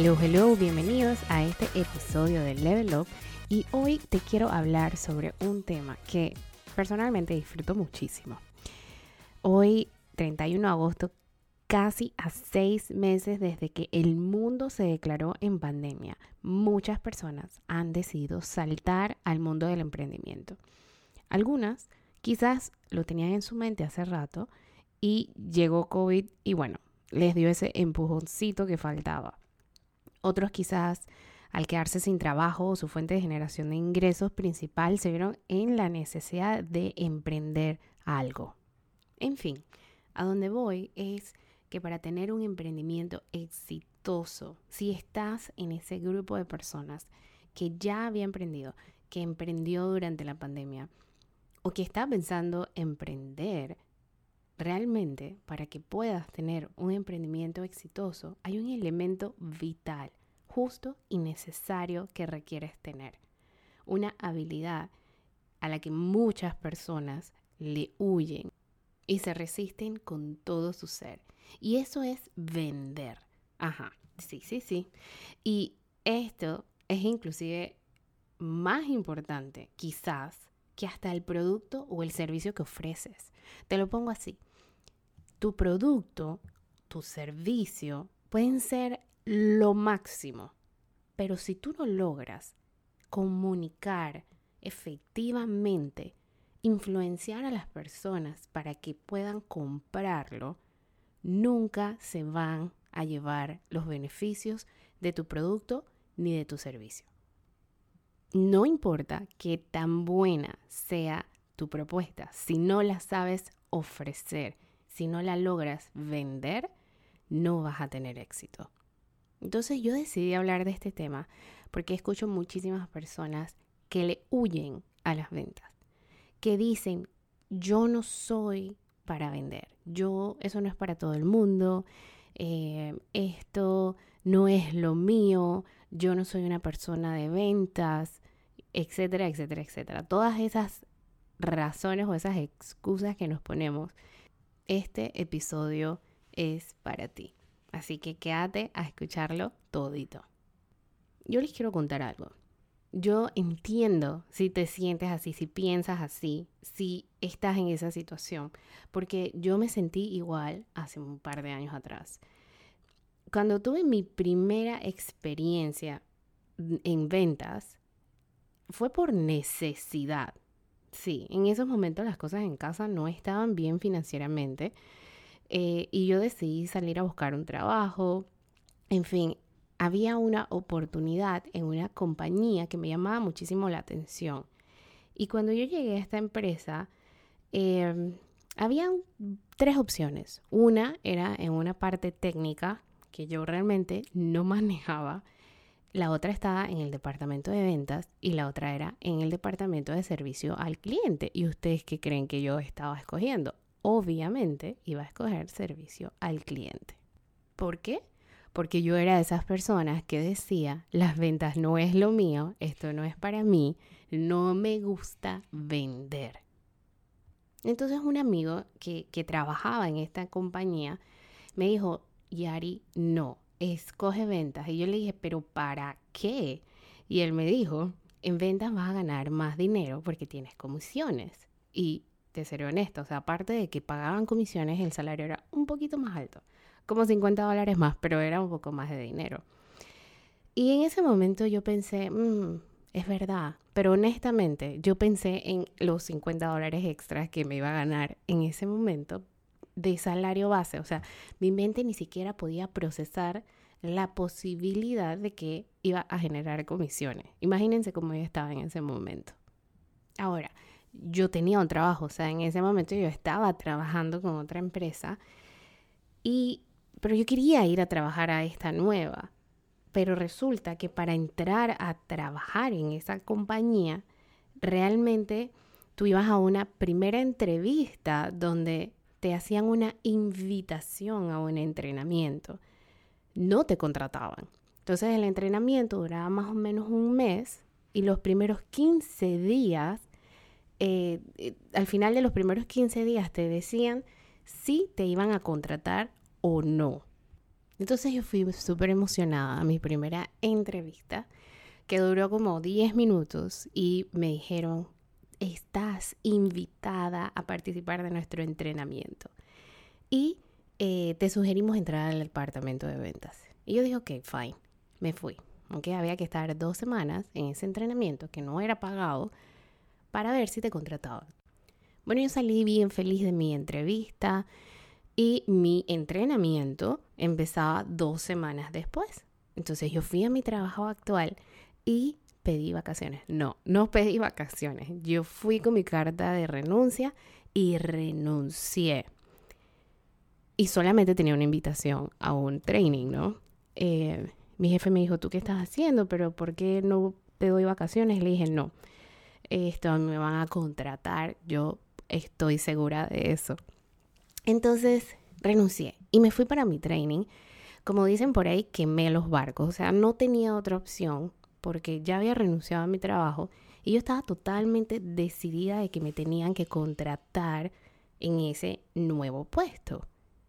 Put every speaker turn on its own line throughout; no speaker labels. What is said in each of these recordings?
Hello, hello, bienvenidos a este episodio de Level Up y hoy te quiero hablar sobre un tema que personalmente disfruto muchísimo. Hoy, 31 de agosto, casi a seis meses desde que el mundo se declaró en pandemia, muchas personas han decidido saltar al mundo del emprendimiento. Algunas quizás lo tenían en su mente hace rato y llegó COVID y bueno, les dio ese empujoncito que faltaba. Otros quizás al quedarse sin trabajo o su fuente de generación de ingresos principal se vieron en la necesidad de emprender algo. En fin, a donde voy es que para tener un emprendimiento exitoso, si estás en ese grupo de personas que ya había emprendido, que emprendió durante la pandemia o que está pensando emprender, realmente para que puedas tener un emprendimiento exitoso, hay un elemento vital, justo y necesario que requieres tener. Una habilidad a la que muchas personas le huyen y se resisten con todo su ser. Y eso es vender. Ajá, sí, sí, sí. Y esto es inclusive más importante, quizás, que hasta el producto o el servicio que ofreces. Te lo pongo así. Tu producto, tu servicio pueden ser lo máximo, pero si tú no logras comunicar efectivamente influenciar a las personas para que puedan comprarlo, nunca se van a llevar los beneficios de tu producto ni de tu servicio. No importa qué tan buena sea tu propuesta, si no la sabes ofrecer, si no la logras vender, no vas a tener éxito. Entonces yo decidí hablar de este tema porque escucho muchísimas personas que le huyen a las ventas que dicen, yo no soy para vender, yo, eso no es para todo el mundo, eh, esto no es lo mío, yo no soy una persona de ventas, etcétera, etcétera, etcétera. Todas esas razones o esas excusas que nos ponemos, este episodio es para ti. Así que quédate a escucharlo todito. Yo les quiero contar algo yo entiendo si te sientes así, si piensas así, si estás en esa situación, porque yo me sentí igual hace un par de años atrás. Cuando tuve mi primera experiencia en ventas, fue por necesidad. Sí, en esos momentos las cosas en casa no estaban bien financieramente eh, y yo decidí salir a buscar un trabajo. En fin, había una oportunidad en una compañía que me llamaba muchísimo la atención. Y cuando yo llegué a esta empresa, eh, había tres opciones. Una era en una parte técnica que yo realmente no manejaba. La otra estaba en el departamento de ventas y la otra era en el departamento de servicio al cliente. ¿Y ustedes qué creen que yo estaba escogiendo? Obviamente iba a escoger servicio al cliente. ¿Por qué? porque yo era de esas personas que decía, las ventas no es lo mío, esto no es para mí, no me gusta vender. Entonces un amigo que, que trabajaba en esta compañía me dijo, Yari, no, escoge ventas. Y yo le dije, pero ¿para qué? Y él me dijo, en ventas vas a ganar más dinero porque tienes comisiones. Y te seré honesto, o sea, aparte de que pagaban comisiones, el salario era un poquito más alto como 50 dólares más, pero era un poco más de dinero. Y en ese momento yo pensé, mm, es verdad, pero honestamente yo pensé en los 50 dólares extras que me iba a ganar en ese momento de salario base. O sea, mi mente ni siquiera podía procesar la posibilidad de que iba a generar comisiones. Imagínense cómo yo estaba en ese momento. Ahora, yo tenía un trabajo, o sea, en ese momento yo estaba trabajando con otra empresa y pero yo quería ir a trabajar a esta nueva. Pero resulta que para entrar a trabajar en esa compañía, realmente tú ibas a una primera entrevista donde te hacían una invitación a un entrenamiento. No te contrataban. Entonces el entrenamiento duraba más o menos un mes y los primeros 15 días, eh, eh, al final de los primeros 15 días te decían si te iban a contratar o no. Entonces yo fui súper emocionada a mi primera entrevista, que duró como 10 minutos y me dijeron, estás invitada a participar de nuestro entrenamiento. Y eh, te sugerimos entrar al departamento de ventas. Y yo dije, ok, fine, me fui. Aunque había que estar dos semanas en ese entrenamiento que no era pagado para ver si te contrataban. Bueno, yo salí bien feliz de mi entrevista y mi entrenamiento empezaba dos semanas después. Entonces yo fui a mi trabajo actual y pedí vacaciones. No, no pedí vacaciones. Yo fui con mi carta de renuncia y renuncié. Y solamente tenía una invitación a un training, ¿no? Eh, mi jefe me dijo, ¿tú qué estás haciendo? Pero ¿por qué no te doy vacaciones? Le dije, no, esto me van a contratar. Yo estoy segura de eso. Entonces renuncié y me fui para mi training. Como dicen por ahí, quemé los barcos. O sea, no tenía otra opción porque ya había renunciado a mi trabajo y yo estaba totalmente decidida de que me tenían que contratar en ese nuevo puesto.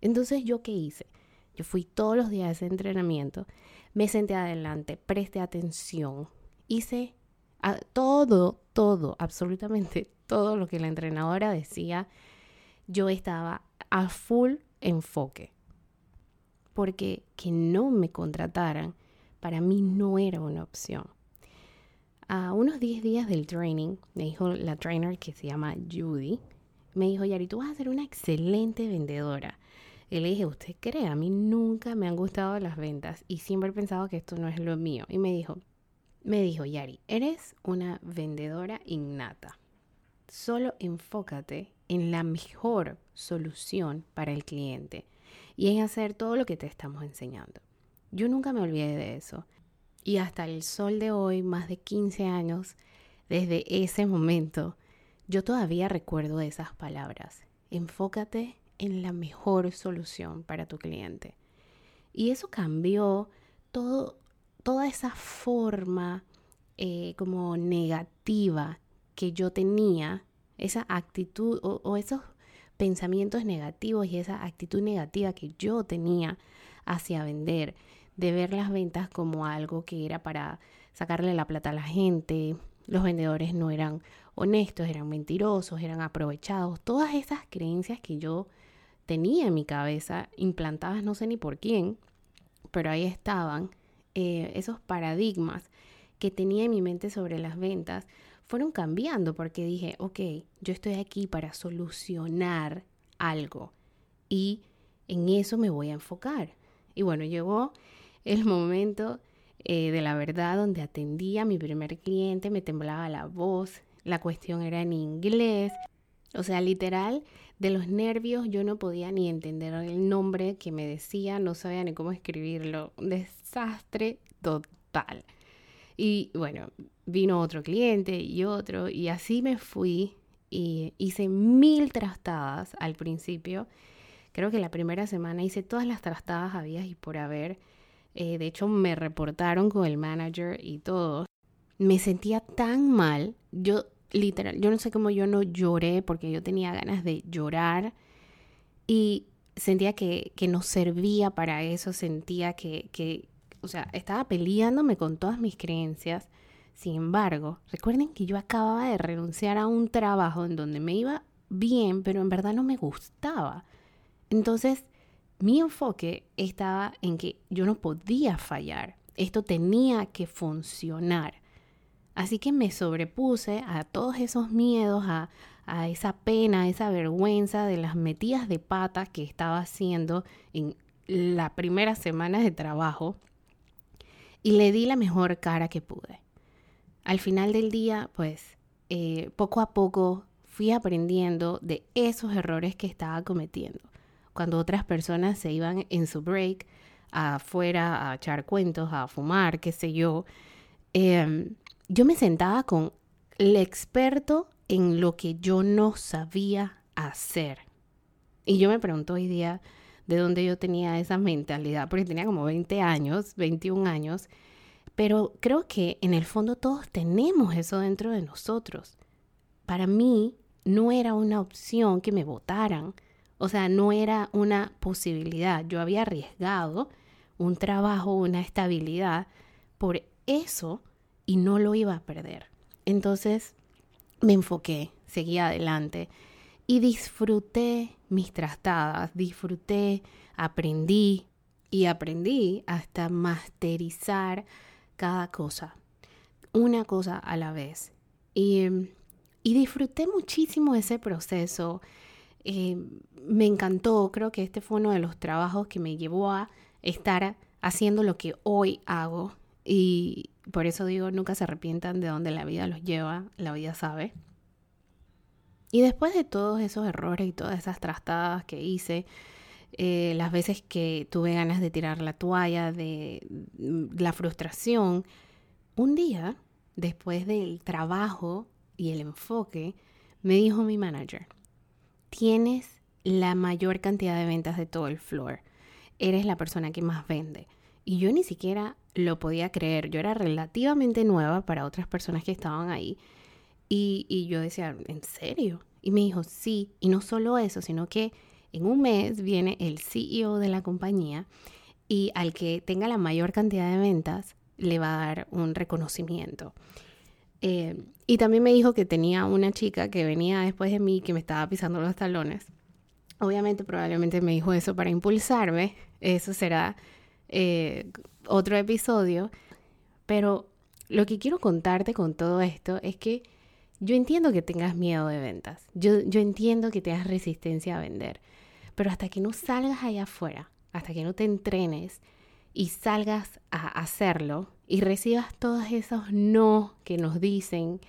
Entonces, ¿yo qué hice? Yo fui todos los días a ese entrenamiento, me senté adelante, presté atención, hice todo, todo, absolutamente todo lo que la entrenadora decía. Yo estaba a full enfoque. Porque que no me contrataran para mí no era una opción. A unos 10 días del training, me dijo la trainer que se llama Judy, me dijo, Yari, tú vas a ser una excelente vendedora. Y le dije, ¿usted cree? A mí nunca me han gustado las ventas y siempre he pensado que esto no es lo mío. Y me dijo, me dijo, Yari, eres una vendedora innata. Solo enfócate en la mejor solución para el cliente y en hacer todo lo que te estamos enseñando. Yo nunca me olvidé de eso. Y hasta el sol de hoy, más de 15 años, desde ese momento, yo todavía recuerdo esas palabras. Enfócate en la mejor solución para tu cliente. Y eso cambió todo, toda esa forma eh, como negativa que yo tenía, esa actitud o esos pensamientos negativos y esa actitud negativa que yo tenía hacia vender de ver las ventas como algo que era para sacarle la plata a la gente. Los vendedores no eran honestos, eran mentirosos, eran aprovechados. Todas esas creencias que yo tenía en mi cabeza, implantadas no sé ni por quién, pero ahí estaban, eh, esos paradigmas que tenía en mi mente sobre las ventas, fueron cambiando porque dije, ok, yo estoy aquí para solucionar algo y en eso me voy a enfocar. Y bueno, llegó el momento eh, de la verdad donde atendía a mi primer cliente, me temblaba la voz, la cuestión era en inglés, o sea, literal, de los nervios yo no podía ni entender el nombre que me decía, no sabía ni cómo escribirlo, desastre total. Y bueno, vino otro cliente y otro, y así me fui y hice mil trastadas al principio. Creo que la primera semana hice todas las trastadas había y por haber. Eh, de hecho, me reportaron con el manager y todo. Me sentía tan mal. Yo, literal, yo no sé cómo yo no lloré porque yo tenía ganas de llorar. Y sentía que, que no servía para eso. Sentía que, que, o sea, estaba peleándome con todas mis creencias. Sin embargo, recuerden que yo acababa de renunciar a un trabajo en donde me iba bien, pero en verdad no me gustaba. Entonces, mi enfoque estaba en que yo no podía fallar. Esto tenía que funcionar. Así que me sobrepuse a todos esos miedos, a, esa pena, a esa vergüenza de las metidas de pata que estaba haciendo en la primera semana de trabajo y le di la mejor cara que pude. Al final del día, pues, eh, poco a poco fui aprendiendo de esos errores que estaba cometiendo cuando otras personas se iban en su break afuera a echar cuentos, a fumar, qué sé yo, em, yo me sentaba con el experto en lo que yo no sabía hacer. Y yo me pregunto hoy día de dónde yo tenía esa mentalidad, porque tenía como 20 años, 21 años, pero creo que en el fondo todos tenemos eso dentro de nosotros. Para mí no era una opción que me votaran, o sea, no era una posibilidad. Yo había arriesgado un trabajo, una estabilidad por eso y no lo iba a perder. Entonces me enfoqué, seguí adelante y disfruté mis trastadas, disfruté, aprendí y aprendí hasta masterizar cada cosa, una cosa a la vez. Y, y disfruté muchísimo ese proceso. Eh, me encantó, creo que este fue uno de los trabajos que me llevó a estar haciendo lo que hoy hago. Y por eso digo, nunca se arrepientan de donde la vida los lleva, la vida sabe. Y después de todos esos errores y todas esas trastadas que hice, eh, las veces que tuve ganas de tirar la toalla, de la frustración, un día, después del trabajo y el enfoque, me dijo mi manager, tienes la mayor cantidad de ventas de todo el floor. Eres la persona que más vende. Y yo ni siquiera lo podía creer. Yo era relativamente nueva para otras personas que estaban ahí. Y, yo decía, ¿en serio? Y me dijo, sí. Y no solo eso, sino que en un mes viene el CEO de la compañía y al que tenga la mayor cantidad de ventas le va a dar un reconocimiento. Eh, y también me dijo que tenía una chica que venía después de mí que me estaba pisando los talones. Obviamente, probablemente me dijo eso para impulsarme. Eso será eh, otro episodio. Pero lo que quiero contarte con todo esto es que yo entiendo que tengas miedo de ventas. Yo, yo entiendo que tengas resistencia a vender. Pero hasta que no salgas allá afuera, hasta que no te entrenes y salgas a hacerlo y recibas todos esos no que nos dicen,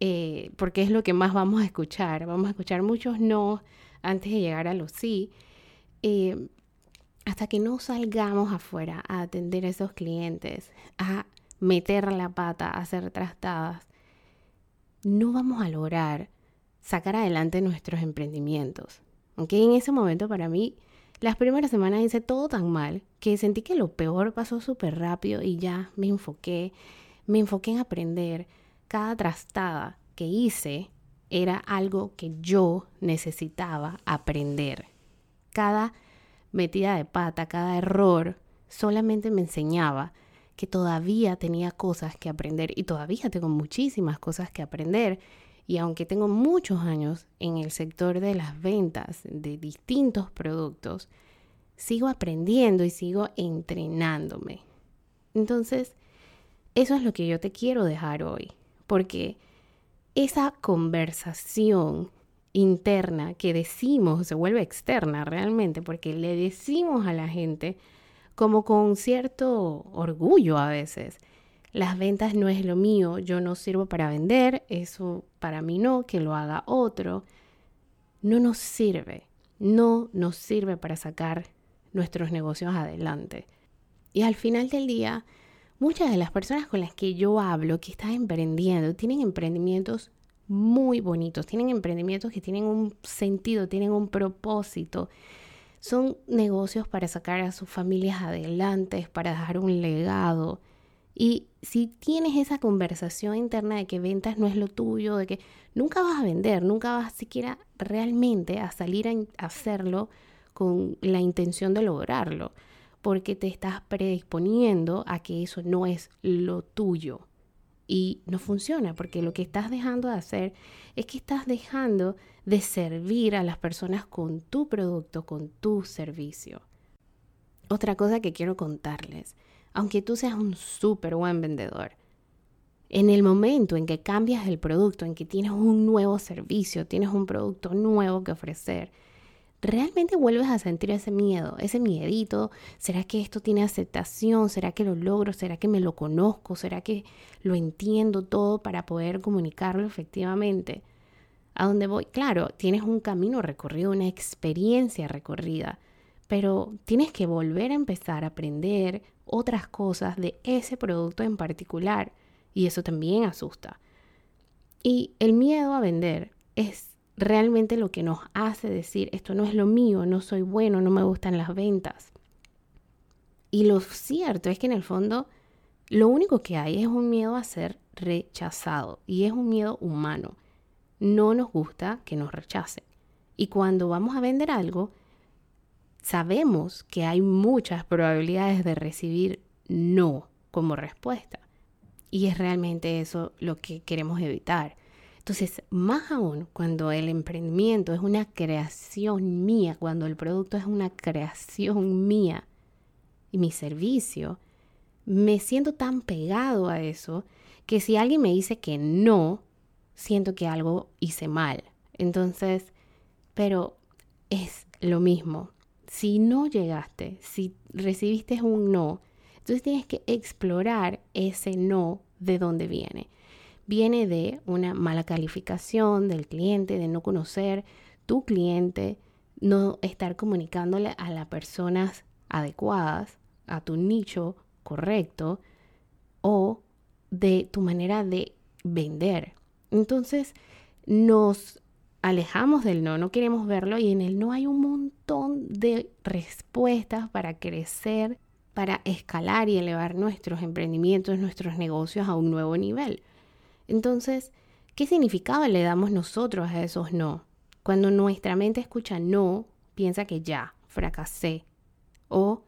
eh, porque es lo que más vamos a escuchar. Vamos a escuchar muchos no antes de llegar a los sí. Eh, hasta que no salgamos afuera a atender a esos clientes, a meter la pata, a hacer trastadas, no vamos a lograr sacar adelante nuestros emprendimientos. Aunque en ese momento para mí, las primeras semanas hice todo tan mal que sentí que lo peor pasó súper rápido y ya me enfoqué, me enfoqué en aprender. Cada trastada que hice era algo que yo necesitaba aprender. Cada metida de pata, cada error solamente me enseñaba que todavía tenía cosas que aprender y todavía tengo muchísimas cosas que aprender y aunque tengo muchos años en el sector de las ventas de distintos productos, sigo aprendiendo y sigo entrenándome. Entonces, eso es lo que yo te quiero dejar hoy, porque esa conversación interna que decimos se vuelve externa realmente, porque le decimos a la gente como con cierto orgullo a veces, las ventas no es lo mío, yo no sirvo para vender, eso para mí no, que lo haga otro. No nos sirve, no nos sirve para sacar nuestros negocios adelante. Y al final del día, muchas de las personas con las que yo hablo, que están emprendiendo, tienen emprendimientos muy bonitos, tienen emprendimientos que tienen un sentido, tienen un propósito. Son negocios para sacar a sus familias adelante, para dejar un legado. Y si tienes esa conversación interna de que ventas no es lo tuyo, de que nunca vas a vender, nunca vas siquiera realmente a salir a hacerlo con la intención de lograrlo, porque te estás predisponiendo a que eso no es lo tuyo. Y no funciona, porque lo que estás dejando de hacer es que estás dejando de servir a las personas con tu producto, con tu servicio. Otra cosa que quiero contarles aunque tú seas un súper buen vendedor. En el momento en que cambias el producto, en que tienes un nuevo servicio, tienes un producto nuevo que ofrecer, realmente vuelves a sentir ese miedo, ese miedito. ¿Será que esto tiene aceptación? ¿Será que lo logro? ¿Será que me lo conozco? ¿Será que lo entiendo todo para poder comunicarlo efectivamente? A dónde voy, claro, tienes un camino recorrido, una experiencia recorrida, pero tienes que volver a empezar a aprender, otras cosas de ese producto en particular y eso también asusta. Y el miedo a vender es realmente lo que nos hace decir, esto no es lo mío, no soy bueno, no me gustan las ventas. Y lo cierto es que en el fondo lo único que hay es un miedo a ser rechazado y es un miedo humano. No nos gusta que nos rechacen. Y cuando vamos a vender algo, sabemos que hay muchas probabilidades de recibir no como respuesta. Y es realmente eso lo que queremos evitar. Entonces, más aún cuando el emprendimiento es una creación mía, cuando el producto es una creación mía y mi servicio, me siento tan pegado a eso que si alguien me dice que no, siento que algo hice mal. Entonces, pero es lo mismo. Si no llegaste, si recibiste un no, entonces tienes que explorar ese no de dónde viene. Viene de una mala calificación del cliente, de no conocer tu cliente, no estar comunicándole a las personas adecuadas, a tu nicho correcto o de tu manera de vender. Entonces nos alejamos del no, no queremos verlo y en el no hay un montón de respuestas para crecer, para escalar y elevar nuestros emprendimientos, nuestros negocios a un nuevo nivel. Entonces, ¿qué significado le damos nosotros a esos no? Cuando nuestra mente escucha no, piensa que ya, fracasé. O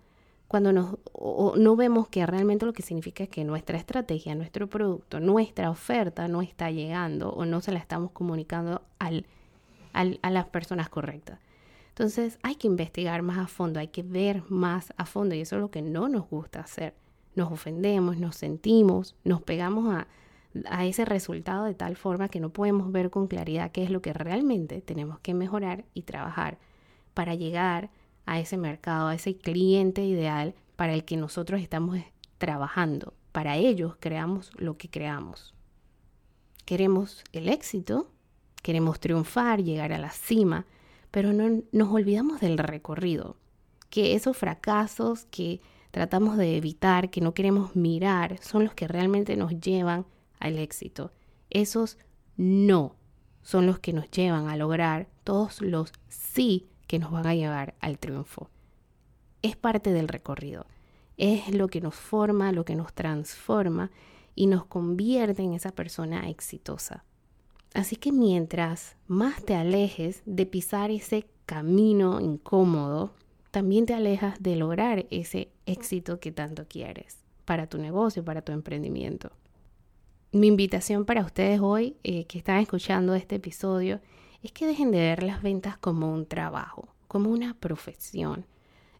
cuando no vemos que realmente lo que significa es que nuestra estrategia, nuestro producto, nuestra oferta no está llegando o no se la estamos comunicando al, a las personas correctas. Entonces hay que investigar más a fondo, hay que ver más a fondo y eso es lo que no nos gusta hacer. Nos ofendemos, nos sentimos, nos pegamos a, a ese resultado de tal forma que no podemos ver con claridad qué es lo que realmente tenemos que mejorar y trabajar para llegar a ese mercado, a ese cliente ideal para el que nosotros estamos trabajando. Para ellos creamos lo que creamos. Queremos el éxito, queremos triunfar, llegar a la cima, pero no nos olvidamos del recorrido, que esos fracasos que tratamos de evitar, que no queremos mirar, son los que realmente nos llevan al éxito. Esos no son los que nos llevan a lograr todos los sí que nos van a llevar al triunfo. Es parte del recorrido. Es lo que nos forma, lo que nos transforma y nos convierte en esa persona exitosa. Así que mientras más te alejes de pisar ese camino incómodo, también te alejas de lograr ese éxito que tanto quieres para tu negocio, para tu emprendimiento. Mi invitación para ustedes hoy eh, que están escuchando este episodio es que dejen de ver las ventas como un trabajo, como una profesión,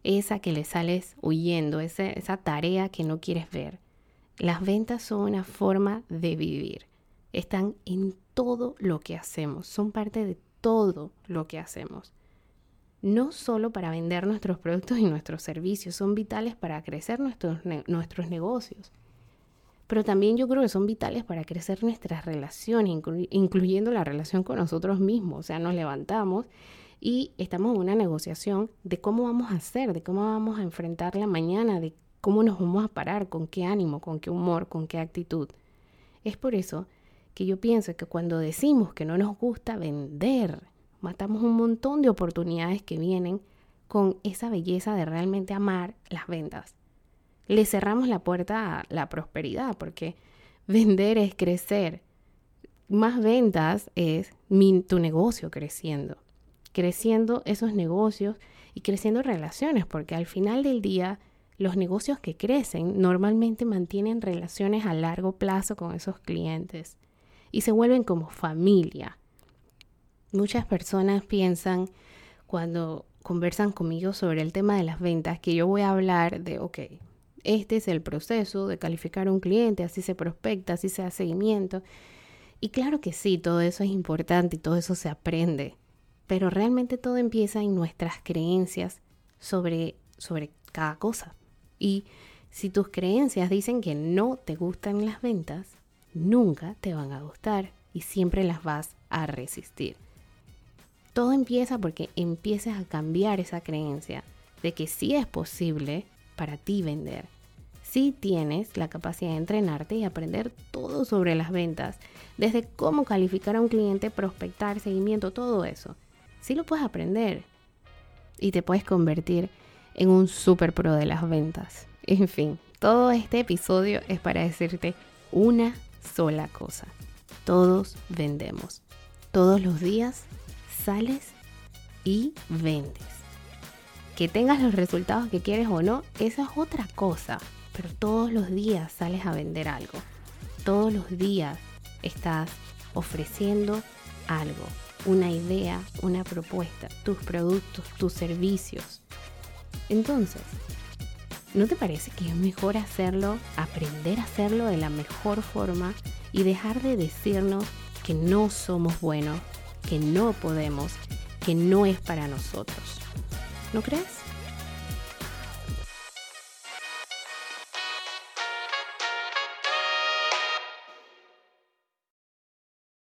esa que le sales huyendo, esa, tarea que no quieres ver. Las ventas son una forma de vivir, están en todo lo que hacemos, son parte de todo lo que hacemos. No solo para vender nuestros productos y nuestros servicios, son vitales para crecer nuestros negocios pero también yo creo que son vitales para crecer nuestras relaciones, incluyendo la relación con nosotros mismos. O sea, nos levantamos y estamos en una negociación de cómo vamos a hacer, de cómo vamos a enfrentar la mañana, de cómo nos vamos a parar, con qué ánimo, con qué humor, con qué actitud. Es por eso que yo pienso que cuando decimos que no nos gusta vender, matamos un montón de oportunidades que vienen con esa belleza de realmente amar las ventas le cerramos la puerta a la prosperidad, porque vender es crecer. Más ventas es tu negocio creciendo, creciendo esos negocios y creciendo relaciones, porque al final del día los negocios que crecen normalmente mantienen relaciones a largo plazo con esos clientes y se vuelven como familia. Muchas personas piensan cuando conversan conmigo sobre el tema de las ventas que yo voy a hablar de, ok, este es el proceso de calificar a un cliente, así se prospecta, así se hace seguimiento. Y claro que sí, todo eso es importante y todo eso se aprende, pero realmente todo empieza en nuestras creencias sobre, sobre cada cosa. Y si tus creencias dicen que no te gustan las ventas, nunca te van a gustar y siempre las vas a resistir. Todo empieza porque empieces a cambiar esa creencia de que sí es posible para ti vender si tienes la capacidad de entrenarte y aprender todo sobre las ventas, desde cómo calificar a un cliente, prospectar, seguimiento, todo eso. Sí lo puedes aprender y te puedes convertir en un super pro de las ventas. En fin, todo este episodio es para decirte una sola cosa. Todos vendemos. Todos los días sales y vendes. Que tengas los resultados que quieres o no, esa es otra cosa. Pero todos los días sales a vender algo. Todos los días estás ofreciendo algo, una idea, una propuesta, tus productos, tus servicios. Entonces, ¿no te parece que es mejor hacerlo, aprender a hacerlo de la mejor forma y dejar de decirnos que no somos buenos, que no podemos, que no es para nosotros? ¿No crees?